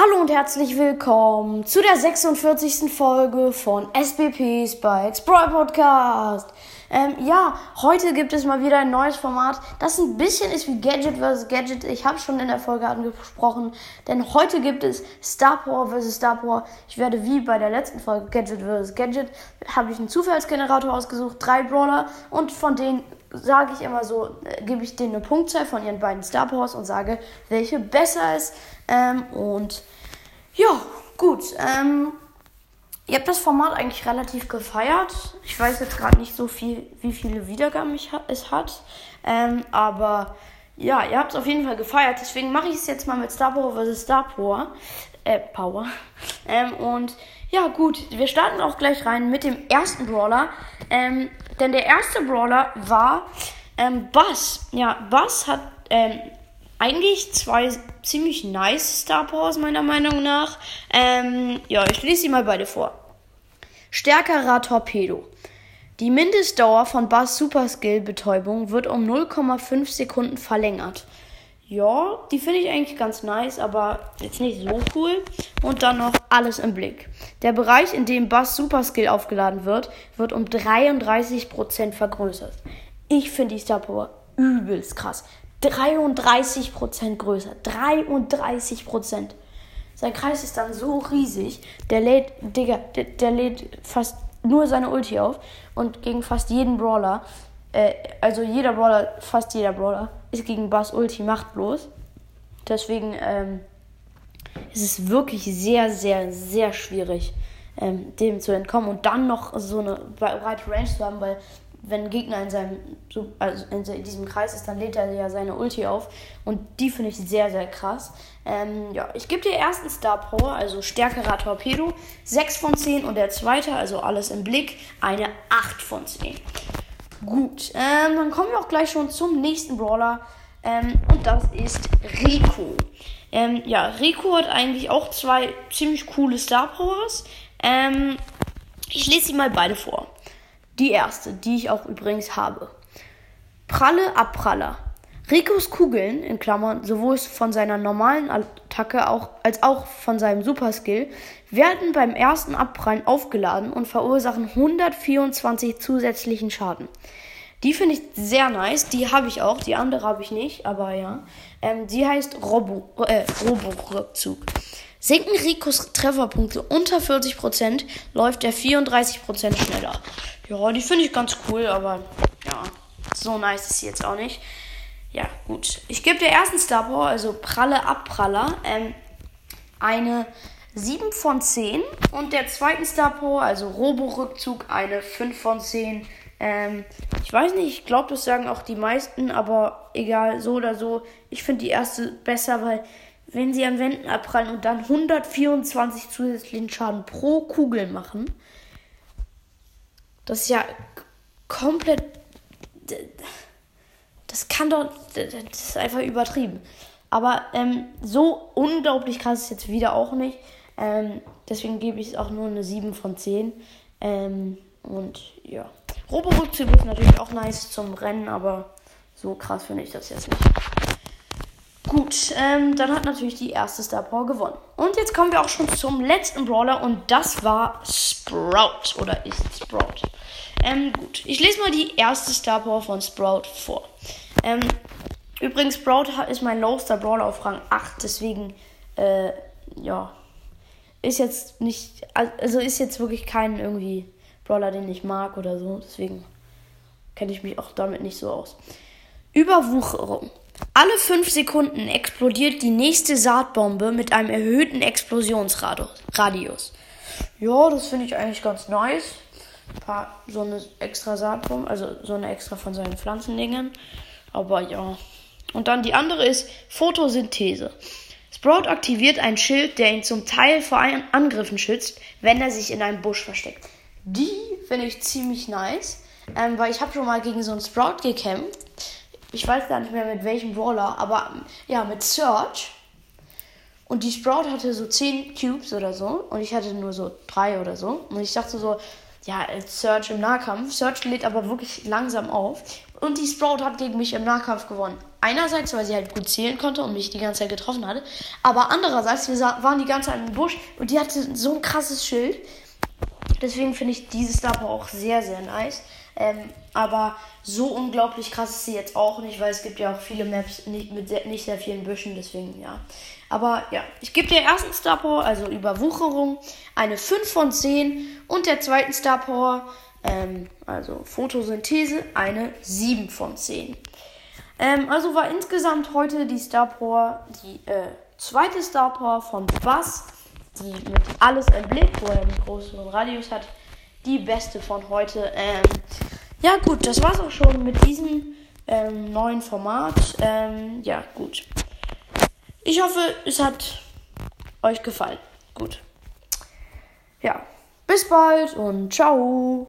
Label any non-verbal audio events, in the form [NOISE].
Hallo und herzlich willkommen zu der 46. Folge von SBP Spikes Brawl Podcast. Ähm, ja, heute gibt es mal wieder ein neues Format, das ein bisschen ist wie Gadget vs. Gadget. Ich habe schon in der Folge angesprochen, denn heute gibt es Star Power vs. Star Power. Ich werde wie bei der letzten Folge Gadget vs. Gadget, habe ich einen Zufallsgenerator ausgesucht, drei Brawler und von denen sage ich immer so, äh, gebe ich denen eine Punktzahl von ihren beiden Star Powers und sage, welche besser ist. Ähm, und ja, gut. Ähm, ihr habt das Format eigentlich relativ gefeiert. Ich weiß jetzt gerade nicht so viel, wie viele Wiedergaben ich, es hat. Ähm, aber ja, ihr habt es auf jeden Fall gefeiert. Deswegen mache ich es jetzt mal mit Star Power vs. Star Power. Äh, Power. [LAUGHS] Ähm, und ja, gut. Wir starten auch gleich rein mit dem ersten Brawler. Ähm, denn der erste Brawler war ähm, Bass. Ja, Bass hat ähm, eigentlich zwei ziemlich nice Star Powers, meiner Meinung nach. Ähm, ja, ich lese sie mal beide vor. Stärkerer Torpedo. Die Mindestdauer von Bass Super Skill Betäubung wird um 0,5 Sekunden verlängert. Ja, die finde ich eigentlich ganz nice, aber jetzt nicht so cool. Und dann noch alles im Blick. Der Bereich, in dem Bass Super Skill aufgeladen wird, wird um 33% vergrößert. Ich finde die Star Power übelst krass. 33% größer. 33%. Sein Kreis ist dann so riesig, der lädt, Digga, der, der lädt fast nur seine Ulti auf und gegen fast jeden Brawler, äh, also jeder Brawler, fast jeder Brawler, ist gegen Bass Ulti machtlos. Deswegen ähm, ist es wirklich sehr, sehr, sehr schwierig, ähm, dem zu entkommen und dann noch so eine breite Range zu haben, weil wenn ein Gegner in seinem also in diesem Kreis ist, dann lädt er ja seine Ulti auf und die finde ich sehr sehr krass. Ähm, ja, ich gebe dir ersten Star Power, also stärkerer Torpedo, 6 von 10 und der zweite, also alles im Blick, eine 8 von 10. Gut, ähm, dann kommen wir auch gleich schon zum nächsten Brawler ähm, und das ist Rico. Ähm, ja, Rico hat eigentlich auch zwei ziemlich coole Star Powers. Ähm, ich lese sie mal beide vor. Die erste, die ich auch übrigens habe. Pralle Abpraller. Rikos Kugeln, in Klammern, sowohl von seiner normalen Attacke auch, als auch von seinem Superskill, werden beim ersten Abprallen aufgeladen und verursachen 124 zusätzlichen Schaden. Die finde ich sehr nice. Die habe ich auch. Die andere habe ich nicht, aber ja. Ähm, die heißt Robo, äh, Robo-Rückzug. Sinken Rikos Trefferpunkte unter 40%, läuft er 34% schneller. Ja, die finde ich ganz cool, aber ja, so nice ist sie jetzt auch nicht. Ja, gut. Ich gebe der ersten Star Power, also Pralle Abpraller, ähm, eine 7 von 10 und der zweiten Star Power, also Robo-Rückzug, eine 5 von 10. Ähm, ich weiß nicht, ich glaube, das sagen auch die meisten, aber egal, so oder so. Ich finde die erste besser, weil wenn sie an Wänden abprallen und dann 124 zusätzlichen Schaden pro Kugel machen, das ist ja komplett. Das kann doch. Das ist einfach übertrieben. Aber ähm, so unglaublich krass ist jetzt wieder auch nicht. Ähm, deswegen gebe ich es auch nur eine 7 von 10. Ähm, und ja. Robo-Rückzug ist natürlich auch nice zum Rennen, aber so krass finde ich das jetzt nicht. Gut, ähm, dann hat natürlich die erste Star Power gewonnen. Und jetzt kommen wir auch schon zum letzten Brawler und das war Sprout oder ist Sprout. Ähm, gut, ich lese mal die erste Star Power von Sprout vor. Ähm, übrigens, Sprout ist mein Lowster Brawler auf Rang 8, deswegen, äh, ja, ist jetzt nicht, also ist jetzt wirklich kein irgendwie Brawler, den ich mag oder so, deswegen kenne ich mich auch damit nicht so aus. Überwucherung. Alle 5 Sekunden explodiert die nächste Saatbombe mit einem erhöhten Explosionsradius. Ja, das finde ich eigentlich ganz nice. Paar, so eine extra Saatbombe, also so eine extra von seinen Pflanzendingen. Aber ja. Und dann die andere ist Photosynthese. Sprout aktiviert ein Schild, der ihn zum Teil vor Angriffen schützt, wenn er sich in einem Busch versteckt. Die finde ich ziemlich nice, ähm, weil ich habe schon mal gegen so einen Sprout gekämpft ich weiß gar nicht mehr mit welchem Brawler, aber ja, mit Search. Und die Sprout hatte so 10 Cubes oder so. Und ich hatte nur so 3 oder so. Und ich dachte so, ja, Search im Nahkampf. Search lädt aber wirklich langsam auf. Und die Sprout hat gegen mich im Nahkampf gewonnen. Einerseits, weil sie halt gut zählen konnte und mich die ganze Zeit getroffen hatte. Aber andererseits, wir waren die ganze Zeit im Busch und die hatte so ein krasses Schild. Deswegen finde ich diese Star Power auch sehr, sehr nice. Ähm, aber so unglaublich krass ist sie jetzt auch nicht, weil es gibt ja auch viele Maps nicht, mit sehr, nicht sehr vielen Büschen, deswegen ja. Aber ja, ich gebe der ersten Star Power, also Überwucherung, eine 5 von 10 und der zweiten Star Power, ähm, also Photosynthese, eine 7 von 10. Ähm, also war insgesamt heute die Star Power, die äh, zweite Star Power von Bass, die mit alles im Blick, wo er einen größeren Radius hat, die beste von heute. Ähm, ja gut, das war's auch schon mit diesem ähm, neuen Format. Ähm, ja gut. Ich hoffe, es hat euch gefallen. Gut. Ja, bis bald und ciao.